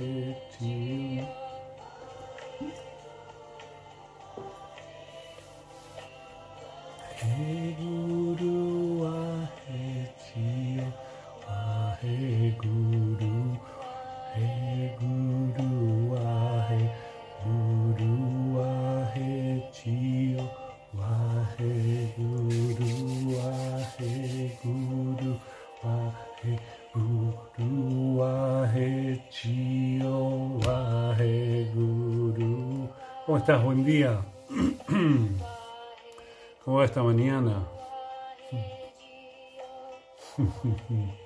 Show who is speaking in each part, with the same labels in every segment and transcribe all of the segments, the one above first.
Speaker 1: Wahe Chio. He Buen día. ¿Cómo va esta mañana?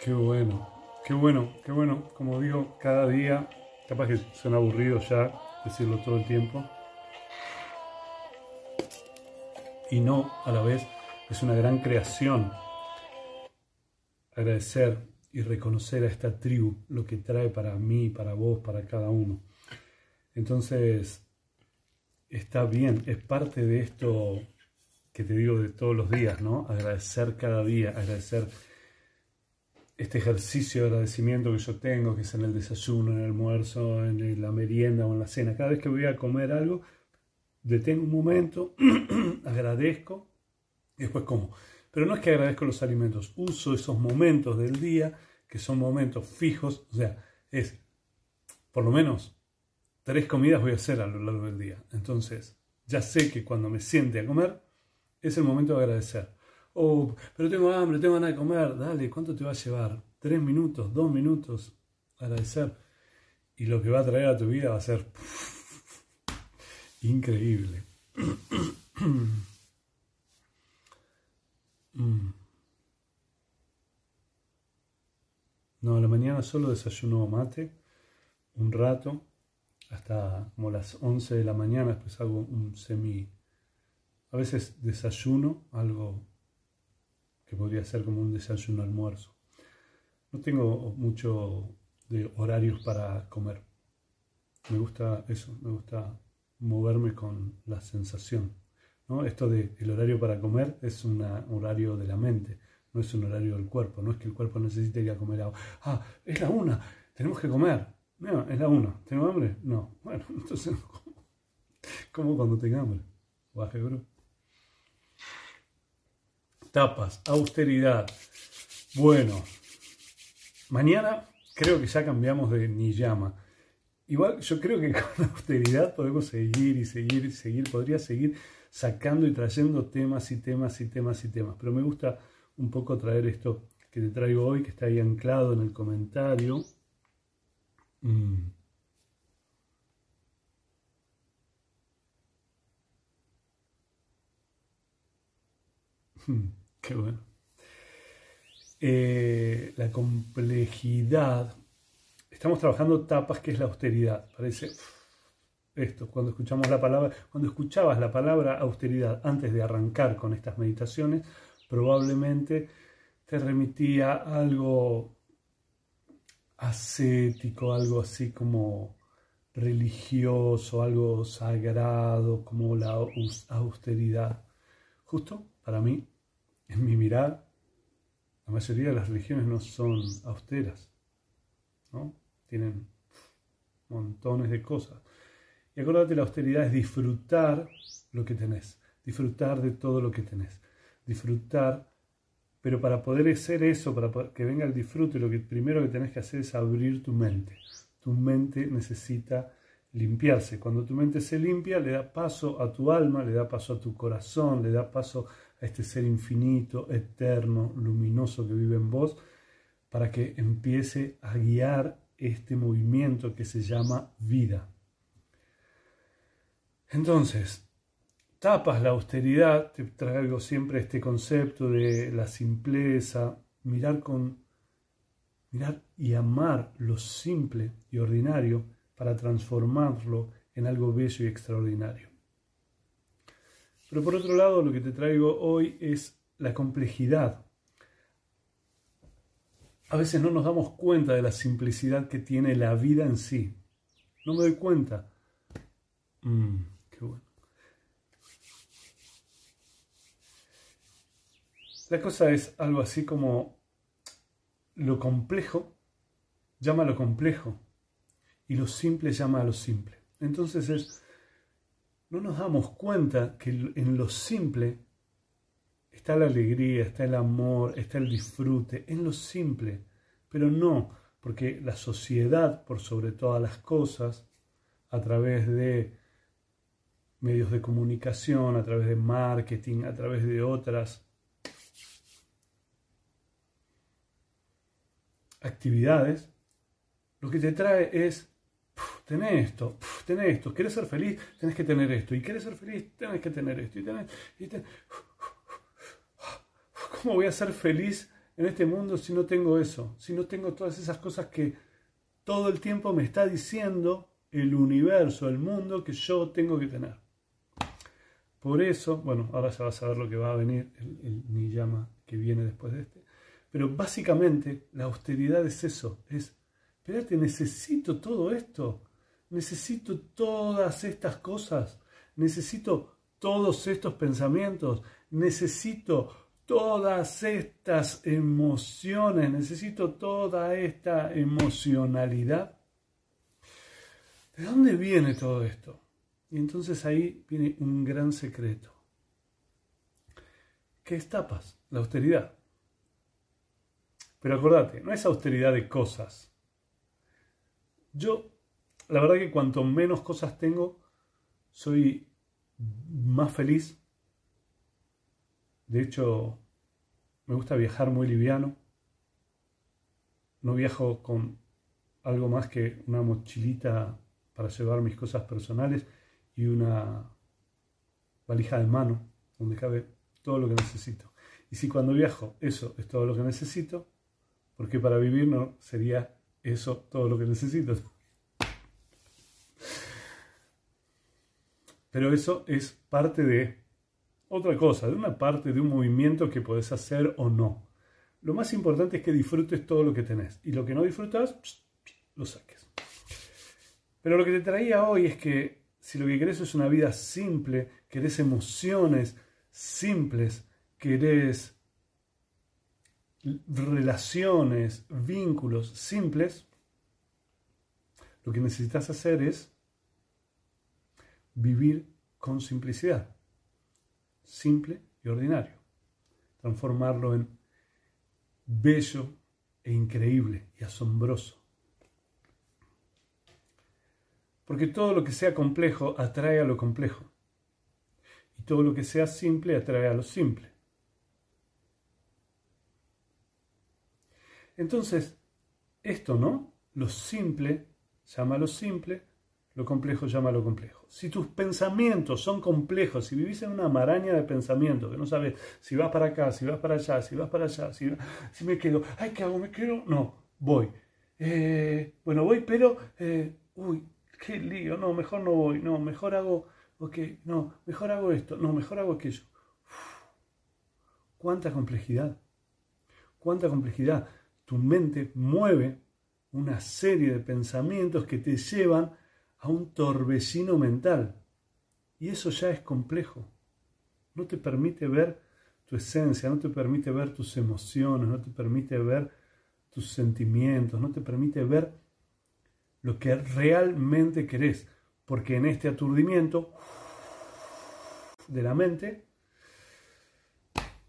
Speaker 1: Qué bueno, qué bueno, qué bueno. Como digo, cada día, capaz que suena aburrido ya decirlo todo el tiempo. Y no, a la vez, es una gran creación agradecer y reconocer a esta tribu lo que trae para mí, para vos, para cada uno. Entonces, está bien, es parte de esto que te digo de todos los días, ¿no? Agradecer cada día, agradecer este ejercicio de agradecimiento que yo tengo, que es en el desayuno, en el almuerzo, en la merienda o en la cena. Cada vez que voy a comer algo, detengo un momento, agradezco y después como. Pero no es que agradezco los alimentos, uso esos momentos del día, que son momentos fijos, o sea, es por lo menos tres comidas voy a hacer a lo largo del día. Entonces, ya sé que cuando me siente a comer, es el momento de agradecer. Oh, pero tengo hambre, tengo ganas de comer. Dale, ¿cuánto te va a llevar? ¿Tres minutos? ¿Dos minutos? Agradecer. Y lo que va a traer a tu vida va a ser increíble. No, a la mañana solo desayuno mate, un rato, hasta como las 11 de la mañana, después hago un semi... A veces desayuno algo que podría ser como un desayuno almuerzo. No tengo mucho de horarios para comer. Me gusta eso, me gusta moverme con la sensación. Esto de el horario para comer es un horario de la mente, no es un horario del cuerpo. No es que el cuerpo necesite ir a comer algo. Ah, es la una, tenemos que comer. No, es la una. ¿Tengo hambre? No. Bueno, entonces no como. Como cuando tenga hambre. Baje, bro. Tapas, austeridad. Bueno, mañana creo que ya cambiamos de Niyama. Igual yo creo que con austeridad podemos seguir y seguir y seguir. Podría seguir sacando y trayendo temas y temas y temas y temas. Pero me gusta un poco traer esto que te traigo hoy, que está ahí anclado en el comentario. Mm. Qué bueno. Eh, la complejidad. Estamos trabajando tapas que es la austeridad. Parece esto, cuando escuchamos la palabra, cuando escuchabas la palabra austeridad antes de arrancar con estas meditaciones, probablemente te remitía algo ascético, algo así como religioso, algo sagrado, como la austeridad. Justo para mí, en mi mirar, la mayoría de las religiones no son austeras, ¿no? Tienen montones de cosas. Y acuérdate, la austeridad es disfrutar lo que tenés, disfrutar de todo lo que tenés, disfrutar pero para poder hacer eso, para que venga el disfrute, lo que primero que tenés que hacer es abrir tu mente. Tu mente necesita limpiarse. Cuando tu mente se limpia, le da paso a tu alma, le da paso a tu corazón, le da paso a este ser infinito, eterno, luminoso que vive en vos, para que empiece a guiar este movimiento que se llama vida. Entonces, tapas la austeridad, te traigo siempre este concepto de la simpleza, mirar con mirar y amar lo simple y ordinario para transformarlo en algo bello y extraordinario. Pero por otro lado, lo que te traigo hoy es la complejidad. A veces no nos damos cuenta de la simplicidad que tiene la vida en sí. No me doy cuenta. Mm, qué bueno. La cosa es algo así como lo complejo llama a lo complejo y lo simple llama a lo simple. Entonces es, no nos damos cuenta que en lo simple está la alegría, está el amor, está el disfrute, en lo simple, pero no, porque la sociedad, por sobre todas las cosas, a través de medios de comunicación, a través de marketing, a través de otras actividades, lo que te trae es, tenés esto, tenés esto, quieres ser feliz, tenés que tener esto, y quieres ser feliz, tenés que tener esto, y tenés, y ¿Cómo voy a ser feliz en este mundo si no tengo eso? Si no tengo todas esas cosas que todo el tiempo me está diciendo el universo, el mundo que yo tengo que tener. Por eso, bueno, ahora ya vas a ver lo que va a venir, el, el que viene después de este. Pero básicamente la austeridad es eso, es, espérate, necesito todo esto, necesito todas estas cosas, necesito todos estos pensamientos, necesito todas estas emociones, necesito toda esta emocionalidad. ¿De dónde viene todo esto? Y entonces ahí viene un gran secreto. ¿Qué es tapas? La austeridad. Pero acordate, no es austeridad de cosas. Yo, la verdad que cuanto menos cosas tengo, soy más feliz. De hecho, me gusta viajar muy liviano. No viajo con algo más que una mochilita para llevar mis cosas personales y una valija de mano donde cabe todo lo que necesito. Y si cuando viajo eso es todo lo que necesito, porque para vivir no sería eso todo lo que necesito. Pero eso es parte de otra cosa, de una parte de un movimiento que podés hacer o no. Lo más importante es que disfrutes todo lo que tenés y lo que no disfrutas, lo saques. Pero lo que te traía hoy es que si lo que querés es una vida simple, querés emociones simples, querés relaciones, vínculos simples, lo que necesitas hacer es vivir con simplicidad, simple y ordinario, transformarlo en bello e increíble y asombroso. Porque todo lo que sea complejo atrae a lo complejo. Y todo lo que sea simple atrae a lo simple. Entonces, esto, ¿no? Lo simple llama a lo simple, lo complejo llama a lo complejo. Si tus pensamientos son complejos, si vivís en una maraña de pensamientos, que no sabes si vas para acá, si vas para allá, si vas para allá, si, si me quedo, ay, ¿qué hago? ¿Me quedo? No, voy. Eh, bueno, voy, pero, eh, uy, qué lío, no, mejor no voy, no, mejor hago, ok, no, mejor hago esto, no, mejor hago aquello. ¿Cuánta complejidad? ¿Cuánta complejidad? Tu mente mueve una serie de pensamientos que te llevan a un torbellino mental. Y eso ya es complejo. No te permite ver tu esencia, no te permite ver tus emociones, no te permite ver tus sentimientos, no te permite ver lo que realmente querés, porque en este aturdimiento de la mente,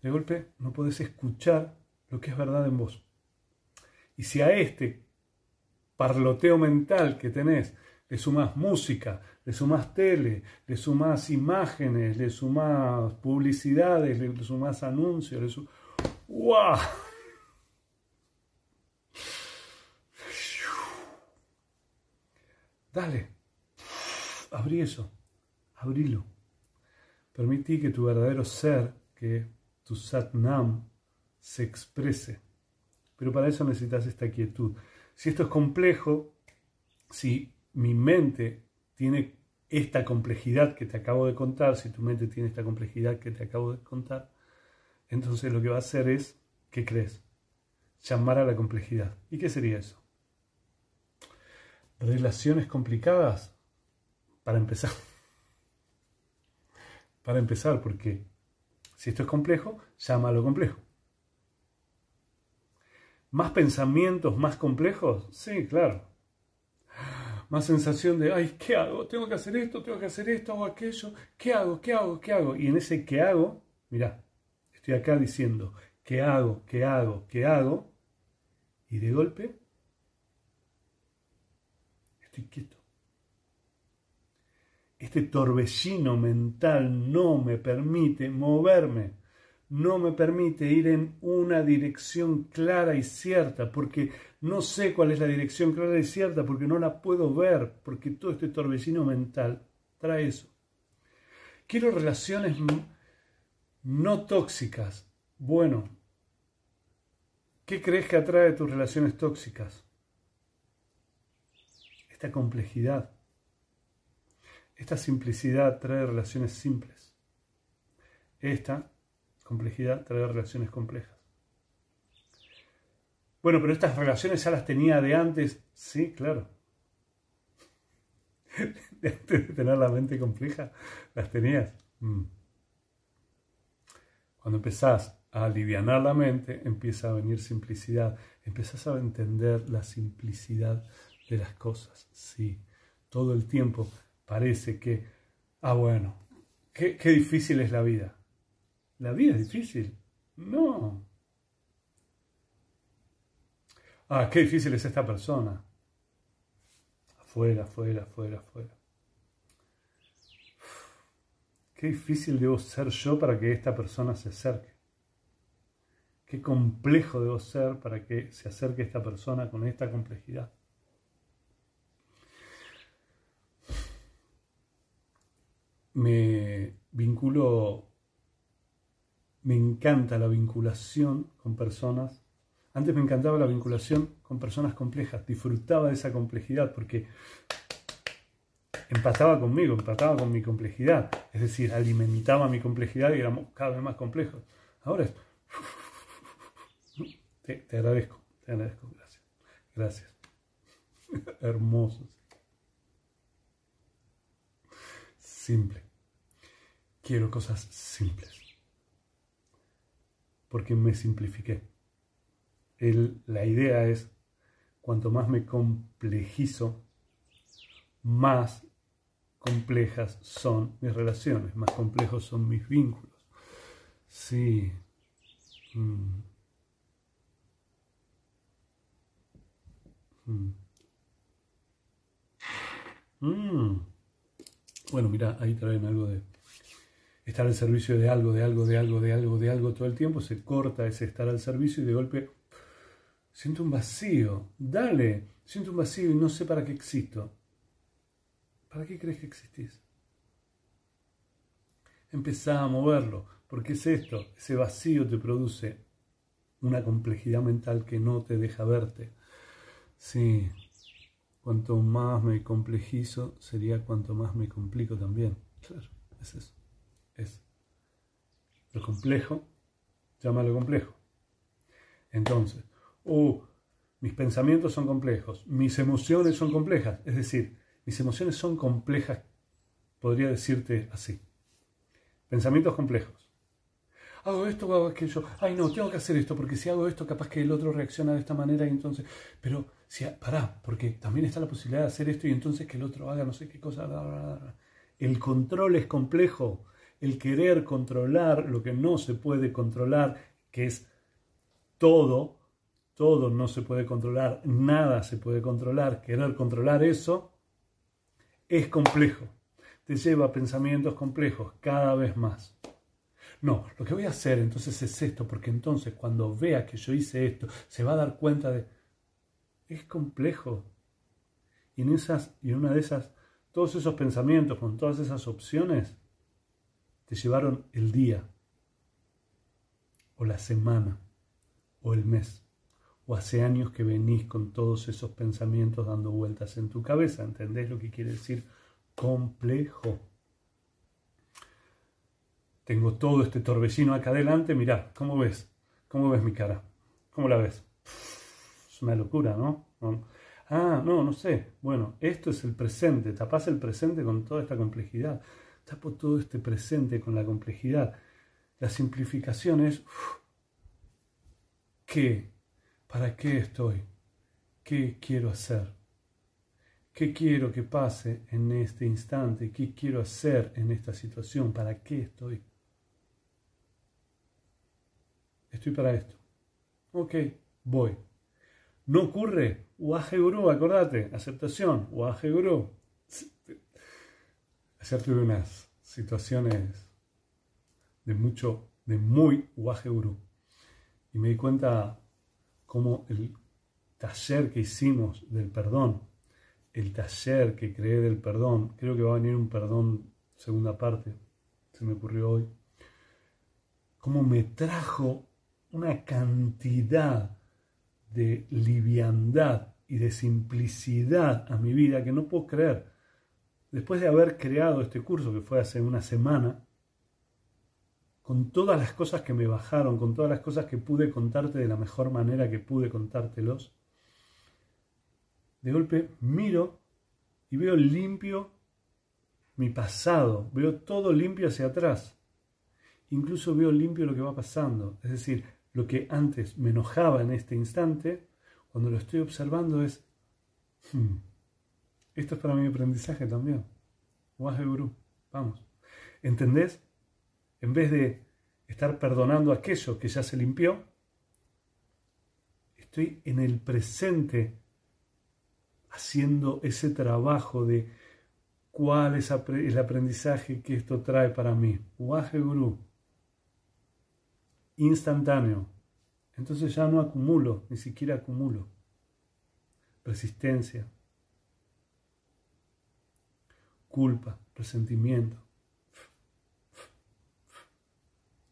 Speaker 1: de golpe no podés escuchar lo que es verdad en vos. Y si a este parloteo mental que tenés le sumas música, le sumas tele, le sumas imágenes, le sumas publicidades, le sumas anuncios, le sumas... ¡Wow! Dale, abrí eso, abrilo. Permití que tu verdadero ser, que tu Satnam, se exprese. Pero para eso necesitas esta quietud. Si esto es complejo, si mi mente tiene esta complejidad que te acabo de contar, si tu mente tiene esta complejidad que te acabo de contar, entonces lo que va a hacer es, ¿qué crees? Llamar a la complejidad. ¿Y qué sería eso? relaciones complicadas para empezar. Para empezar, porque si esto es complejo, llama a lo complejo. ¿Más pensamientos más complejos? Sí, claro. Más sensación de, ay, ¿qué hago? Tengo que hacer esto, tengo que hacer esto, hago aquello. ¿Qué hago? ¿Qué hago? ¿Qué hago? Y en ese ¿qué hago? Mirá, estoy acá diciendo, ¿qué hago? ¿Qué hago? ¿Qué hago? Y de golpe, estoy quieto. Este torbellino mental no me permite moverme, no me permite ir en una dirección clara y cierta, porque no sé cuál es la dirección clara y cierta, porque no la puedo ver, porque todo este torbellino mental trae eso. Quiero relaciones no tóxicas. Bueno, ¿qué crees que atrae tus relaciones tóxicas? Esta complejidad esta simplicidad trae relaciones simples. Esta complejidad trae relaciones complejas. Bueno, pero estas relaciones ya las tenía de antes. Sí, claro. De antes de tener la mente compleja, las tenías. Mm. Cuando empezás a aliviar la mente, empieza a venir simplicidad. Empezás a entender la simplicidad de las cosas. Sí, todo el tiempo parece que, ah, bueno, qué, difícil es la vida. ¿La vida es difícil? No. Ah, qué difícil es esta persona. Afuera, afuera, afuera, afuera. Qué difícil debo ser yo para que esta persona se acerque. Qué complejo debo ser para que se acerque esta persona con esta complejidad. me vinculo, me encanta la vinculación con personas. Antes me encantaba la vinculación con personas complejas, disfrutaba de esa complejidad porque empataba conmigo, empataba con mi complejidad, es decir, alimentaba mi complejidad y éramos cada vez más complejos. Ahora es, te, agradezco, te agradezco, gracias, gracias. Hermosos. Simple. Quiero cosas simples. Porque me simplifiqué. la idea es, cuanto más me complejizo, más complejas son mis relaciones, más complejos son mis vínculos. Sí. Mm. Mm. Mm. Bueno, mira, ahí traen algo de estar al servicio de algo, de algo, de algo, de algo, de algo todo el tiempo, se corta ese estar al servicio y de golpe siento un vacío. Dale, siento un vacío y no sé para qué existo. ¿Para qué crees que existís? Empezá a moverlo, porque es esto, ese vacío te produce una complejidad mental que no te deja verte. Sí, cuanto más me complejizo, sería cuanto más me complico también. Claro, es eso es lo complejo, llámalo complejo. Entonces, uh, mis pensamientos son complejos, mis emociones son complejas, es decir, mis emociones son complejas, podría decirte así. Pensamientos complejos. Hago esto, hago aquello. Ay, no, tengo que hacer esto, porque si hago esto, capaz que el otro reacciona de esta manera y entonces. Pero, si, pará, porque también está la posibilidad de hacer esto y entonces que el otro haga no sé qué cosa. El control es complejo el querer controlar lo que no se puede controlar, que es todo, todo no se puede controlar, nada se puede controlar, querer controlar eso, es complejo. Te lleva pensamientos complejos cada vez más. No, lo que voy a hacer entonces es esto, porque entonces cuando vea que yo hice esto, se va a dar cuenta de... Es complejo. Y en, esas, y en una de esas, todos esos pensamientos, con todas esas opciones, te llevaron el día, o la semana, o el mes, o hace años que venís con todos esos pensamientos dando vueltas en tu cabeza. ¿Entendés lo que quiere decir complejo? Tengo todo este torbellino acá adelante, mirá, ¿cómo ves? ¿Cómo ves mi cara? ¿Cómo la ves? Es una locura, ¿no? Ah, no, no sé. Bueno, esto es el presente. Tapás el presente con toda esta complejidad tapo todo este presente con la complejidad. La simplificación es que ¿Para qué estoy? ¿Qué quiero hacer? ¿Qué quiero que pase en este instante? ¿Qué quiero hacer en esta situación? ¿Para qué estoy? Estoy para esto. Ok, voy. ¿No ocurre? Uaje gurú, acordate, aceptación, uaje gurú. Ayer tuve unas situaciones de mucho, de muy uaje gurú. Y me di cuenta cómo el taller que hicimos del perdón, el taller que creé del perdón, creo que va a venir un perdón segunda parte, se me ocurrió hoy, cómo me trajo una cantidad de liviandad y de simplicidad a mi vida que no puedo creer. Después de haber creado este curso, que fue hace una semana, con todas las cosas que me bajaron, con todas las cosas que pude contarte de la mejor manera que pude contártelos, de golpe miro y veo limpio mi pasado, veo todo limpio hacia atrás. Incluso veo limpio lo que va pasando. Es decir, lo que antes me enojaba en este instante, cuando lo estoy observando es, hmm, esto es para mi aprendizaje también. Waje Guru, vamos. ¿Entendés? En vez de estar perdonando aquello que ya se limpió, estoy en el presente haciendo ese trabajo de cuál es el aprendizaje que esto trae para mí. Waje Guru. Instantáneo. Entonces ya no acumulo, ni siquiera acumulo. Resistencia. Culpa, resentimiento.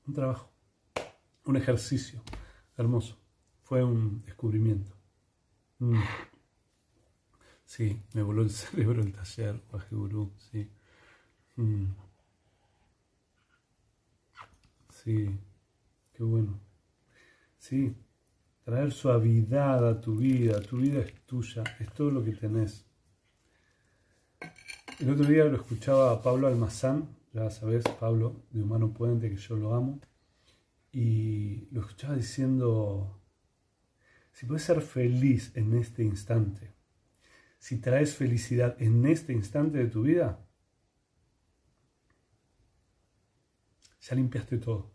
Speaker 1: Un trabajo, un ejercicio hermoso. Fue un descubrimiento. Mm. Sí, me voló el cerebro el taller, Gurú, sí. Mm. Sí, qué bueno. Sí, traer suavidad a tu vida, tu vida es tuya, es todo lo que tenés. El otro día lo escuchaba a Pablo Almazán, ya sabes, Pablo de Humano Puente, que yo lo amo, y lo escuchaba diciendo, si puedes ser feliz en este instante, si traes felicidad en este instante de tu vida, ya limpiaste todo.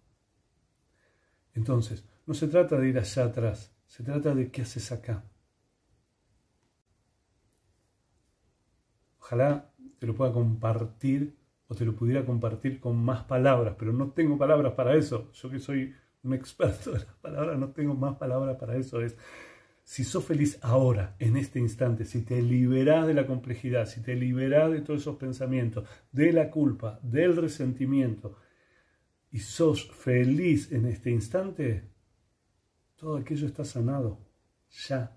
Speaker 1: Entonces, no se trata de ir allá atrás, se trata de qué haces acá. Ojalá te lo pueda compartir o te lo pudiera compartir con más palabras, pero no tengo palabras para eso. Yo que soy un experto de las palabras, no tengo más palabras para eso. Es si sos feliz ahora, en este instante, si te liberás de la complejidad, si te liberás de todos esos pensamientos, de la culpa, del resentimiento, y sos feliz en este instante, todo aquello está sanado, ya.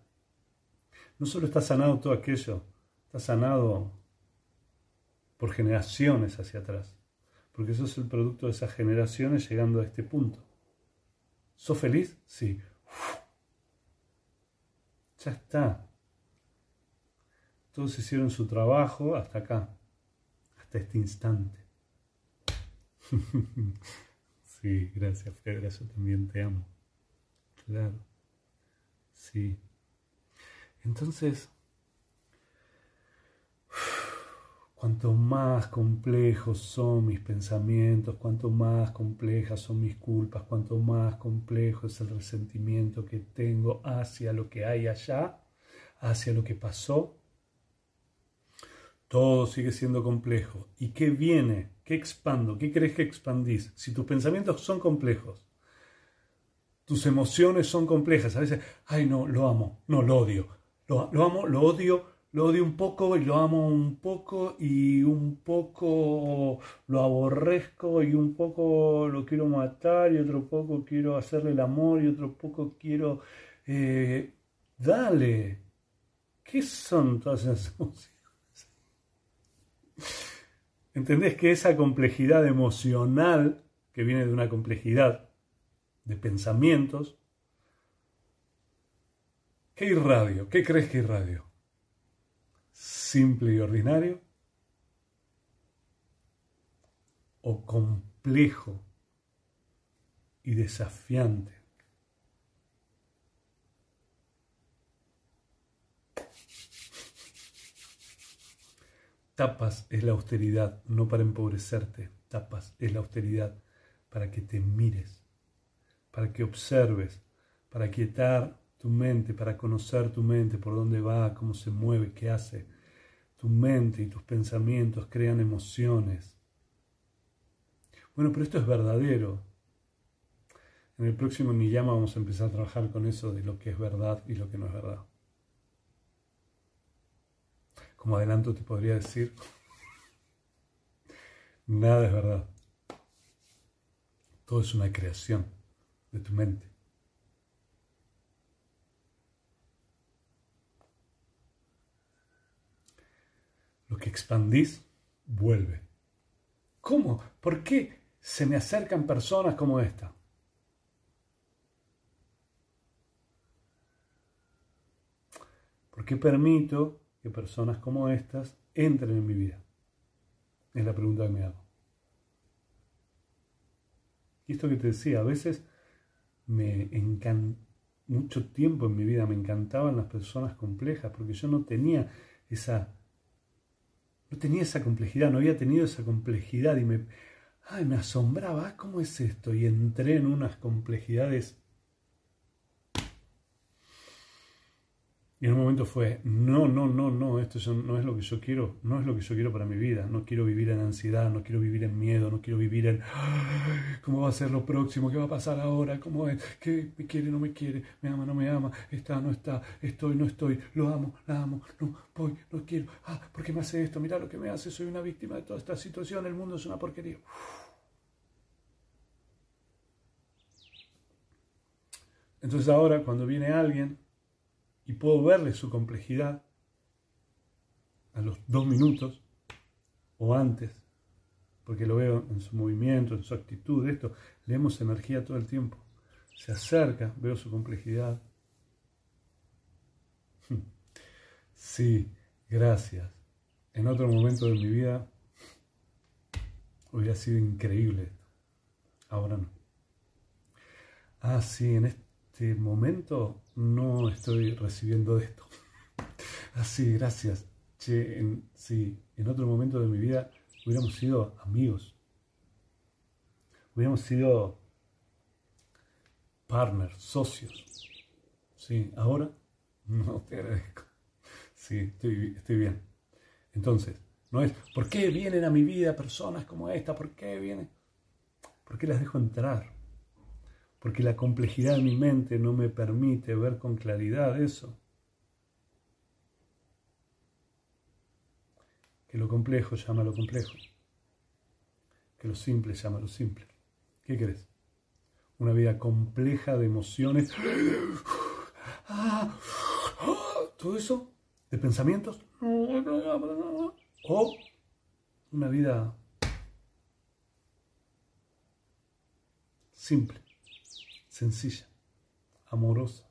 Speaker 1: No solo está sanado todo aquello, está sanado por generaciones hacia atrás, porque eso es el producto de esas generaciones llegando a este punto. ¿Sos feliz? Sí. Ya está. Todos hicieron su trabajo hasta acá, hasta este instante. sí, gracias, Pedro, yo también te amo. Claro. Sí. Entonces, cuanto más complejos son mis pensamientos, cuanto más complejas son mis culpas, cuanto más complejo es el resentimiento que tengo hacia lo que hay allá, hacia lo que pasó, todo sigue siendo complejo. ¿Y qué viene? ¿Qué expando? ¿Qué crees que expandís? Si tus pensamientos son complejos, tus emociones son complejas, a veces, ay no, lo amo, no, lo odio, lo, lo amo, lo odio, lo odio un poco y lo amo un poco y un poco lo aborrezco y un poco lo quiero matar y otro poco quiero hacerle el amor y otro poco quiero... Eh, dale, ¿qué son todas esas emociones? ¿Entendés que esa complejidad emocional que viene de una complejidad de pensamientos, ¿qué irradio? ¿Qué crees que irradio? simple y ordinario o complejo y desafiante. Tapas es la austeridad, no para empobrecerte. Tapas es la austeridad para que te mires, para que observes, para quietar tu mente, para conocer tu mente, por dónde va, cómo se mueve, qué hace tu mente y tus pensamientos crean emociones. Bueno, pero esto es verdadero. En el próximo Niyama vamos a empezar a trabajar con eso de lo que es verdad y lo que no es verdad. Como adelanto te podría decir, nada es verdad. Todo es una creación de tu mente. Lo que expandís vuelve. ¿Cómo? ¿Por qué se me acercan personas como esta? ¿Por qué permito que personas como estas entren en mi vida? Es la pregunta que me hago. Y esto que te decía, a veces me encan mucho tiempo en mi vida me encantaban las personas complejas porque yo no tenía esa no tenía esa complejidad, no había tenido esa complejidad y me ay, me asombraba, ah, ¿cómo es esto? Y entré en unas complejidades Y en un momento fue, no, no, no, no, esto no es lo que yo quiero, no es lo que yo quiero para mi vida, no quiero vivir en ansiedad, no quiero vivir en miedo, no quiero vivir en, ¿cómo va a ser lo próximo? ¿Qué va a pasar ahora? ¿Cómo es? ¿Qué me quiere, no me quiere? ¿Me ama, no me ama? ¿Está, no está? ¿Estoy, no estoy? ¿Lo amo, la amo? No, voy, no quiero. Ah, ¿por qué me hace esto? Mira lo que me hace, soy una víctima de toda esta situación, el mundo es una porquería. Entonces ahora cuando viene alguien y puedo verle su complejidad a los dos minutos o antes, porque lo veo en su movimiento, en su actitud, esto, leemos energía todo el tiempo. Se acerca, veo su complejidad. Sí, gracias. En otro momento de mi vida hubiera sido increíble. Ahora no. Ah, sí, en este este momento no estoy recibiendo esto. Así, gracias. Che, en, sí, en otro momento de mi vida hubiéramos sido amigos. Hubiéramos sido partners, socios. Sí, ahora no te agradezco. Sí, estoy, estoy bien. Entonces, no es, ¿por qué vienen a mi vida personas como esta? ¿Por qué vienen? ¿Por qué las dejo entrar? Porque la complejidad de mi mente no me permite ver con claridad eso. Que lo complejo llama a lo complejo, que lo simple llama a lo simple. ¿Qué crees? Una vida compleja de emociones. Todo eso, de pensamientos. O una vida simple sencilla, amorosa,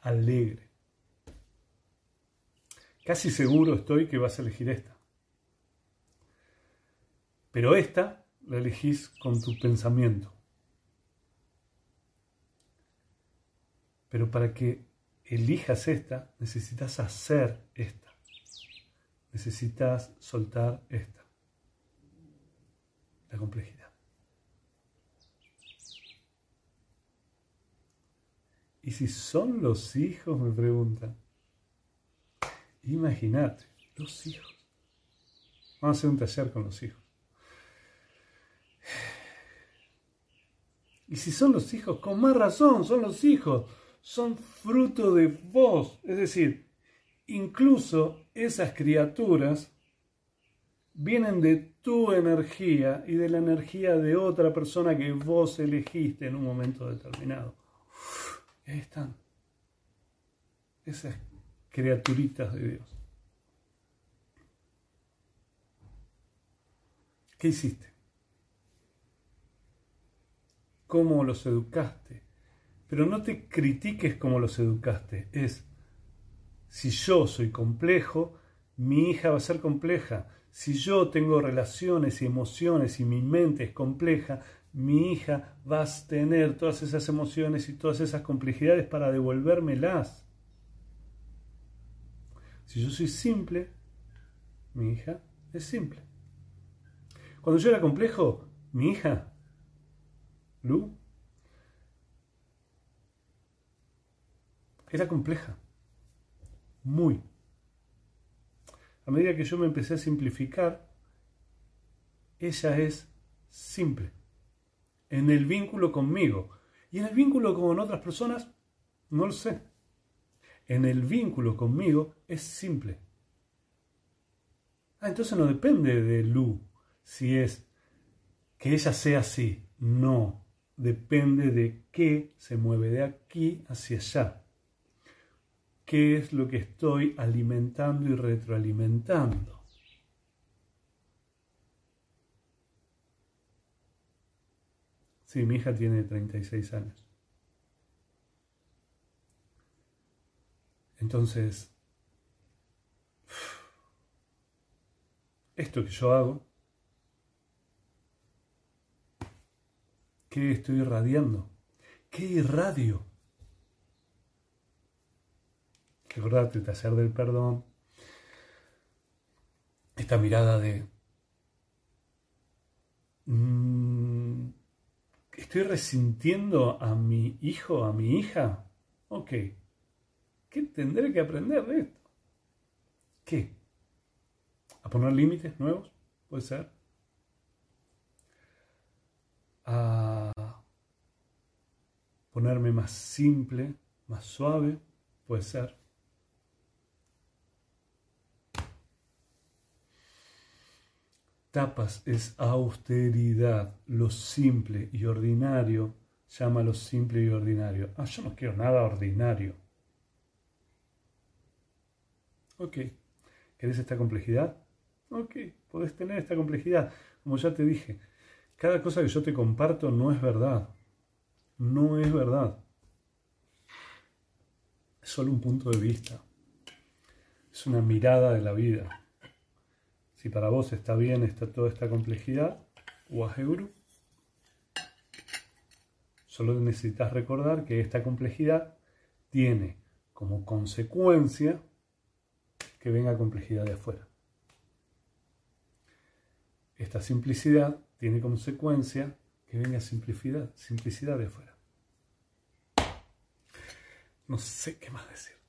Speaker 1: alegre. Casi seguro estoy que vas a elegir esta. Pero esta la elegís con tu pensamiento. Pero para que elijas esta, necesitas hacer esta. Necesitas soltar esta. La complejidad. ¿Y si son los hijos? Me preguntan. Imagínate, los hijos. Vamos a hacer un taller con los hijos. Y si son los hijos, con más razón, son los hijos. Son fruto de vos. Es decir, incluso esas criaturas vienen de tu energía y de la energía de otra persona que vos elegiste en un momento determinado ahí están. Esas criaturitas de Dios. ¿Qué hiciste? ¿Cómo los educaste? Pero no te critiques cómo los educaste. Es, si yo soy complejo, mi hija va a ser compleja. Si yo tengo relaciones y emociones y mi mente es compleja, mi hija va a tener todas esas emociones y todas esas complejidades para devolvérmelas. Si yo soy simple, mi hija, es simple. Cuando yo era complejo, mi hija, Lu, era compleja. Muy. A medida que yo me empecé a simplificar, ella es simple. En el vínculo conmigo. Y en el vínculo con otras personas, no lo sé. En el vínculo conmigo es simple. Ah, entonces no depende de Lu si es que ella sea así. No. Depende de qué se mueve de aquí hacia allá. ¿Qué es lo que estoy alimentando y retroalimentando? Sí, mi hija tiene 36 años. Entonces, esto que yo hago, ¿qué estoy irradiando? ¿Qué irradio? Recordate, el taller del perdón, esta mirada de... Mm, ¿Estoy resintiendo a mi hijo, a mi hija? Ok. ¿Qué tendré que aprender de esto? ¿Qué? ¿A poner límites nuevos? Puede ser. A ponerme más simple, más suave, puede ser. Tapas es austeridad, lo simple y ordinario, llama lo simple y ordinario. Ah, yo no quiero nada ordinario. Ok, ¿querés esta complejidad? Ok, podés tener esta complejidad. Como ya te dije, cada cosa que yo te comparto no es verdad. No es verdad. Es solo un punto de vista. Es una mirada de la vida. Si para vos está bien está toda esta complejidad, Waheguru, solo necesitas recordar que esta complejidad tiene como consecuencia que venga complejidad de afuera. Esta simplicidad tiene consecuencia que venga simplicidad, simplicidad de afuera. No sé qué más decirte.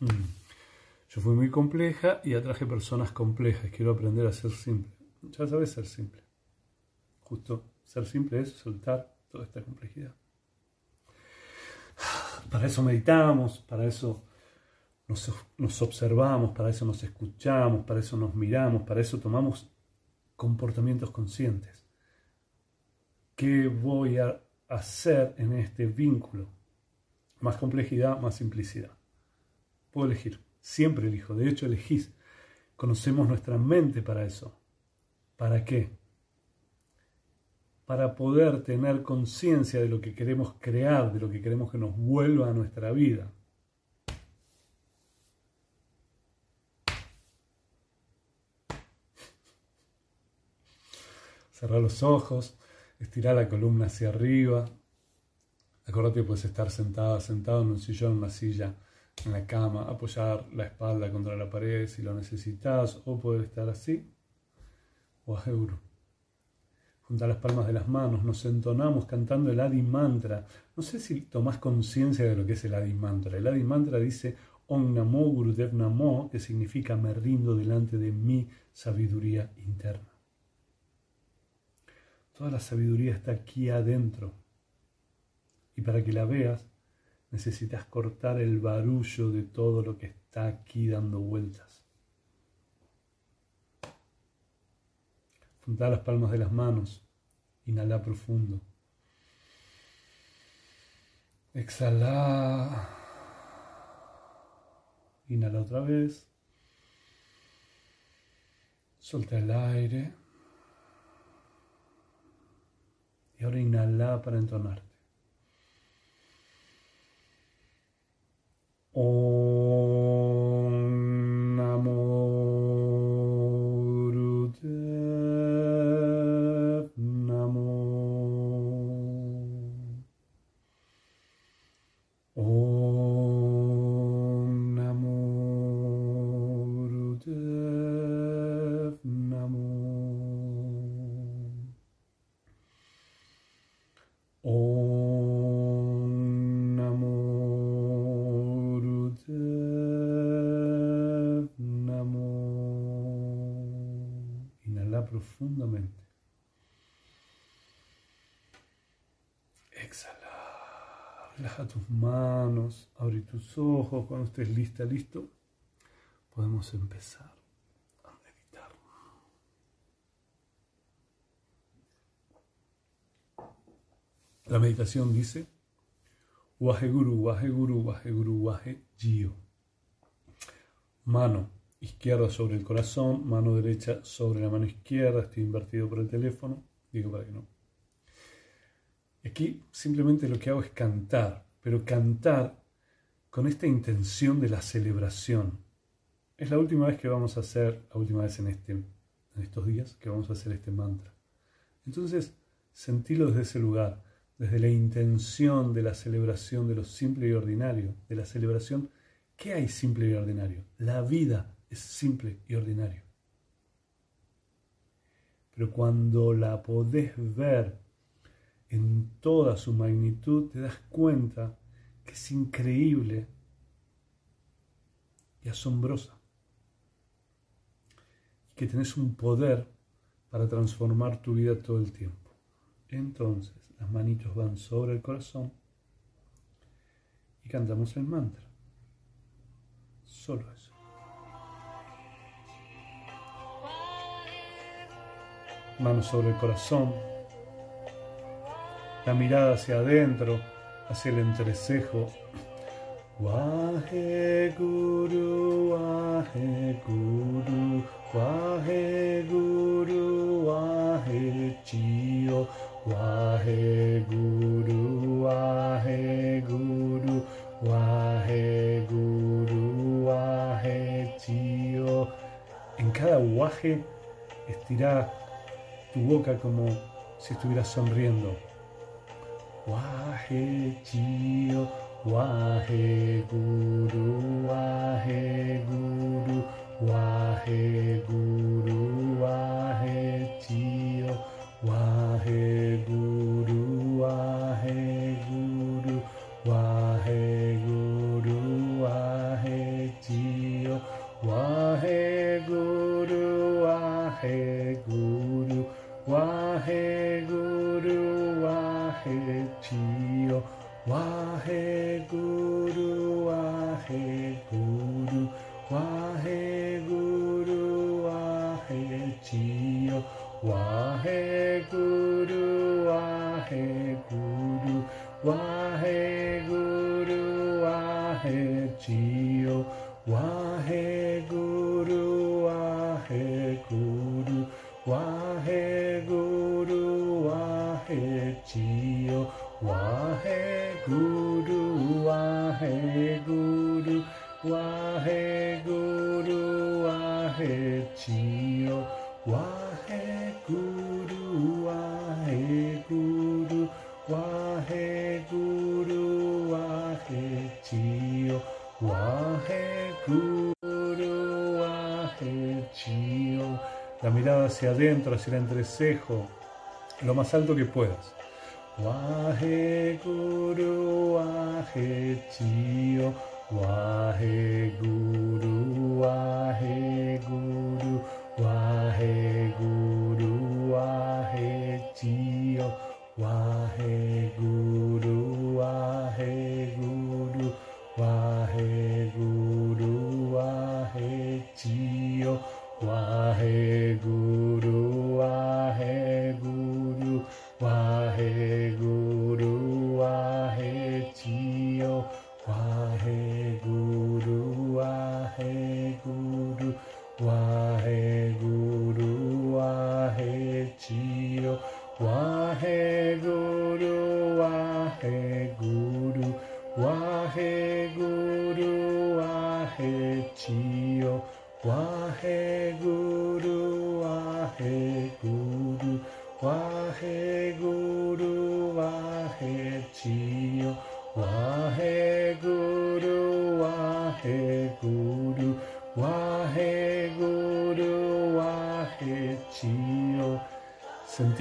Speaker 1: Hmm. Yo fui muy compleja y atraje personas complejas. Quiero aprender a ser simple. Ya sabes ser simple. Justo ser simple es soltar toda esta complejidad. Para eso meditamos, para eso nos, nos, observamos, para eso nos escuchamos, para eso nos miramos, para eso tomamos comportamientos conscientes. ¿Qué voy a hacer en este vínculo? Más complejidad, más simplicidad. Puedo elegir, siempre elijo, de hecho elegís. Conocemos nuestra mente para eso. ¿Para qué? Para poder tener conciencia de lo que queremos crear, de lo que queremos que nos vuelva a nuestra vida. Cerrar los ojos, estirar la columna hacia arriba. Acuérdate que puedes estar sentada, sentado en un sillón, en una silla en la cama, apoyar la espalda contra la pared si lo necesitas, o poder estar así, o a. Juntar las palmas de las manos, nos entonamos cantando el Adi Mantra. No sé si tomás conciencia de lo que es el Adi Mantra. El Adi Mantra dice Om Namo, que significa me rindo delante de mi sabiduría interna. Toda la sabiduría está aquí adentro. Y para que la veas, necesitas cortar el barullo de todo lo que está aquí dando vueltas. Juntar las palmas de las manos, inhala profundo. Exhala. Inhala otra vez. Solta el aire. Y ahora inhala para entonar. Om profundamente. Exhala. Relaja tus manos, abre tus ojos. Cuando estés lista, listo, podemos empezar a meditar. La meditación dice, Wahe Guru, Wahe Guru, Wahe Guru, Wahe Jio. Mano izquierda sobre el corazón, mano derecha sobre la mano izquierda, estoy invertido por el teléfono, digo para que no Aquí simplemente lo que hago es cantar, pero cantar con esta intención de la celebración. Es la última vez que vamos a hacer, la última vez en, este, en estos días que vamos a hacer este mantra. Entonces, sentilo desde ese lugar, desde la intención de la celebración de lo simple y ordinario, de la celebración. ¿Qué hay simple y ordinario? La vida es simple y ordinario. Pero cuando la podés ver en toda su magnitud, te das cuenta que es increíble y asombrosa. Y que tenés un poder para transformar tu vida todo el tiempo. Entonces, las manitos van sobre el corazón y cantamos el mantra. Solo eso. Manos sobre el corazón la mirada hacia adentro, hacia el entrecejo. Wahe Guru, Wahe Guru, Wahe Guru, Wahe Chio, Wahe Guru, Wahe Guru, Wahe Guru, Wahe Chio. En cada waje estira tu boca como si estuvieras sonriendo. Wahe Jio, Wahe Guru, Wahe Guru, Wahe Guru, Wahe Jio, Wahe Guru, Chio, Wahe Guru, Wahe Guru, Wahe Guru, Wahe Chio, Wahe Guru, Wahe Guru, Wahe Guru, Wahe Chio, Wahe Guru, Wahe Guru, Wahe Guru, Wahe Chio, hacia adentro, hacia el entrecejo, lo más alto que puedas. Guru, Chio, Guru,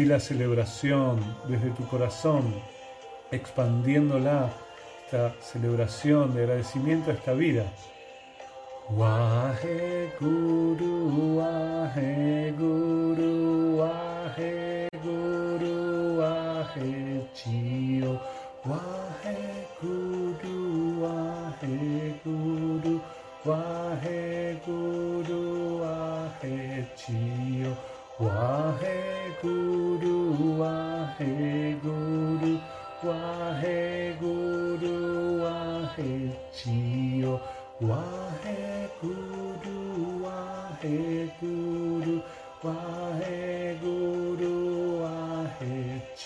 Speaker 1: La celebración desde tu corazón, expandiéndola, esta celebración de agradecimiento a esta vida.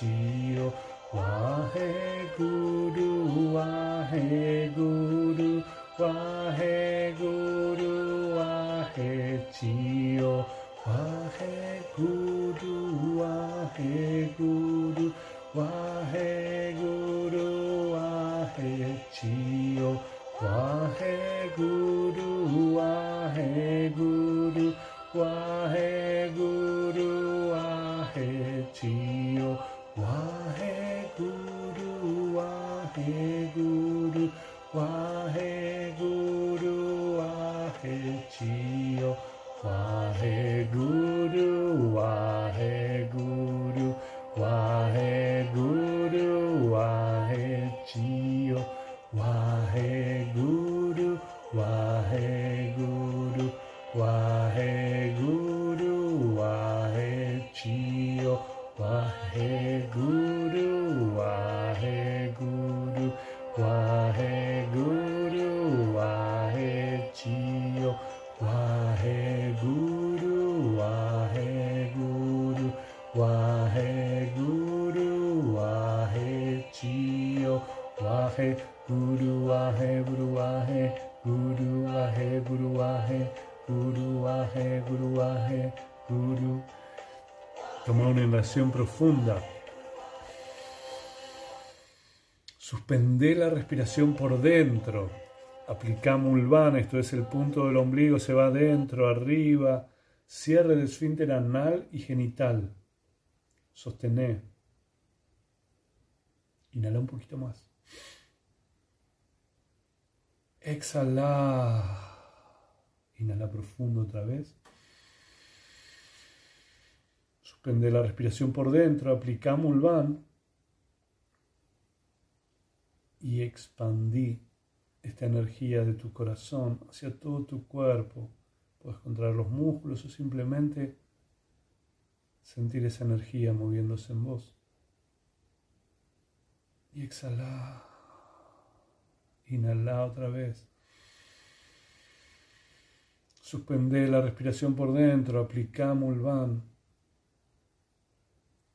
Speaker 1: しよう。わへぐ Guru Toma una inversión profunda. Suspende la respiración por dentro. Aplicamos Ulvana, esto es el punto del ombligo, se va adentro, arriba. Cierre del esfínter anal y genital. Sostené. Inhala un poquito más. Exhala. Inhala profundo otra vez. Suspende la respiración por dentro, aplicamos Ulvan y expandí esta energía de tu corazón hacia todo tu cuerpo. Puedes contraer los músculos o simplemente sentir esa energía moviéndose en vos. Y exhala. Inhala otra vez. Suspende la respiración por dentro, aplicamos Ulvan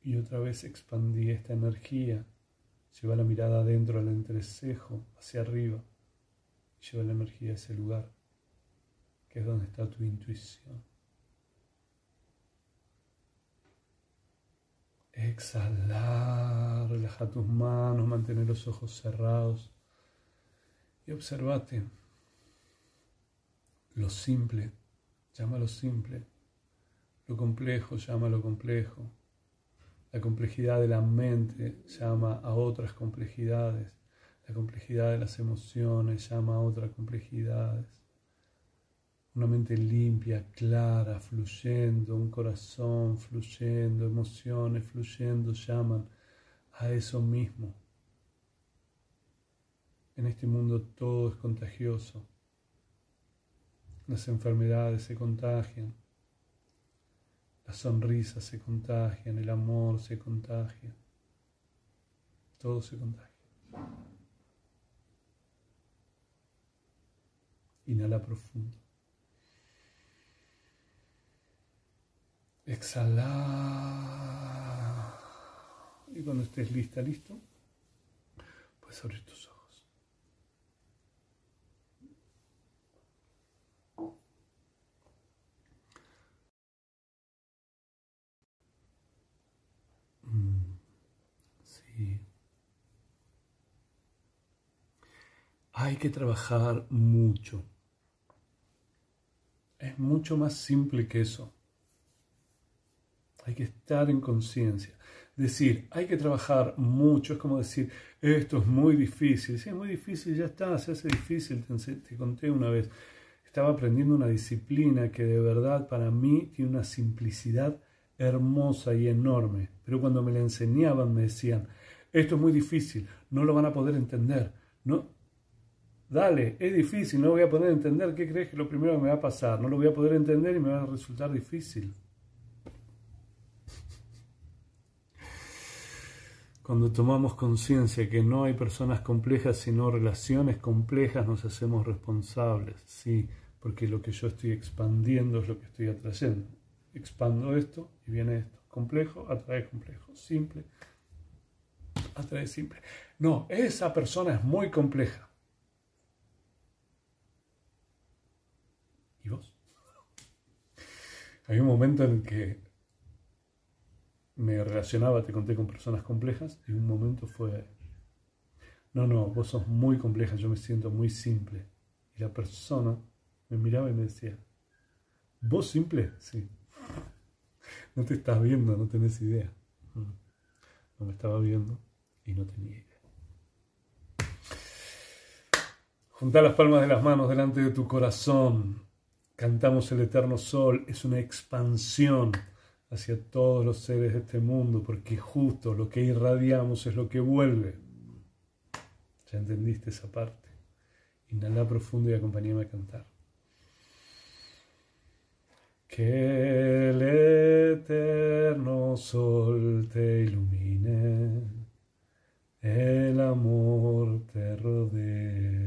Speaker 1: y otra vez expandí esta energía. Lleva la mirada adentro al entrecejo, hacia arriba. Lleva la energía a ese lugar, que es donde está tu intuición. Exhalar, relaja tus manos, mantener los ojos cerrados y observate lo simple, llama lo simple, lo complejo, llama lo complejo. La complejidad de la mente llama a otras complejidades. La complejidad de las emociones llama a otras complejidades. Una mente limpia, clara, fluyendo, un corazón fluyendo, emociones fluyendo, llaman a eso mismo. En este mundo todo es contagioso. Las enfermedades se contagian. Las sonrisas se contagian, el amor se contagia, todo se contagia. Inhala profundo. Exhala. Y cuando estés lista, listo, puedes abrir tus ojos. Hay que trabajar mucho. Es mucho más simple que eso. Hay que estar en conciencia. Decir, hay que trabajar mucho, es como decir, esto es muy difícil. Si es muy difícil, ya está, se hace difícil. Te, te conté una vez, estaba aprendiendo una disciplina que de verdad para mí tiene una simplicidad hermosa y enorme, pero cuando me la enseñaban me decían, esto es muy difícil, no lo van a poder entender. No, dale, es difícil, no voy a poder entender, ¿qué crees que lo primero que me va a pasar? No lo voy a poder entender y me va a resultar difícil. Cuando tomamos conciencia que no hay personas complejas sino relaciones complejas, nos hacemos responsables, sí, porque lo que yo estoy expandiendo es lo que estoy atrayendo. Expando esto y viene esto. Complejo atrae complejo. Simple atrae simple. No, esa persona es muy compleja. ¿Y vos? Hay un momento en que me relacionaba, te conté, con personas complejas y un momento fue, no, no, vos sos muy compleja, yo me siento muy simple. Y la persona me miraba y me decía, ¿vos simple? Sí. No te estás viendo, no tenés idea. No me estaba viendo y no tenía idea. Junta las palmas de las manos delante de tu corazón. Cantamos el eterno sol. Es una expansión hacia todos los seres de este mundo, porque justo lo que irradiamos es lo que vuelve. ¿Ya entendiste esa parte? Inhala profundo y acompáñame a cantar. Que el eterno sol te ilumine, el amor te rodee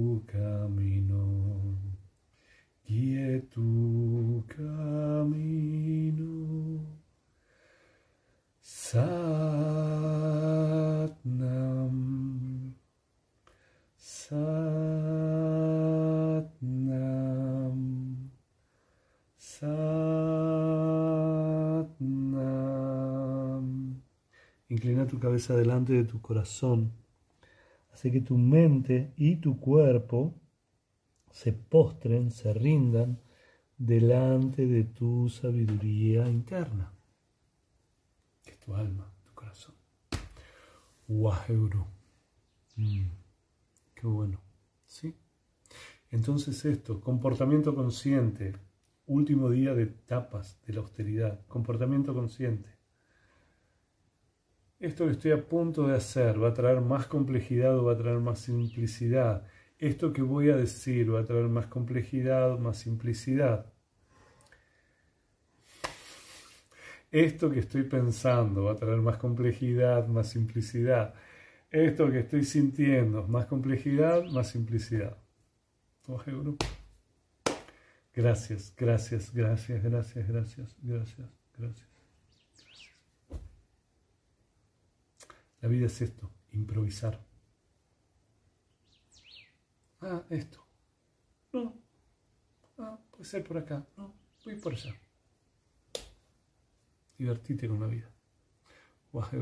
Speaker 1: camino, guíe tu camino. Satnam, Satnam, Satnam. Inclina tu cabeza delante de tu corazón. Hace que tu mente y tu cuerpo se postren, se rindan delante de tu sabiduría interna tu alma, tu corazón. Waheguru. Mm, qué bueno. ¿Sí? Entonces esto, comportamiento consciente, último día de etapas de la austeridad, comportamiento consciente. Esto que estoy a punto de hacer va a traer más complejidad o va a traer más simplicidad. Esto que voy a decir va a traer más complejidad, más simplicidad. Esto que estoy pensando va a traer más complejidad, más simplicidad. Esto que estoy sintiendo, más complejidad, más simplicidad. Gracias, gracias, gracias, gracias, gracias, gracias, gracias. La vida es esto, improvisar. Ah, esto. No. Ah, puede ser por acá. No, voy por allá divertite con la vida. Guaje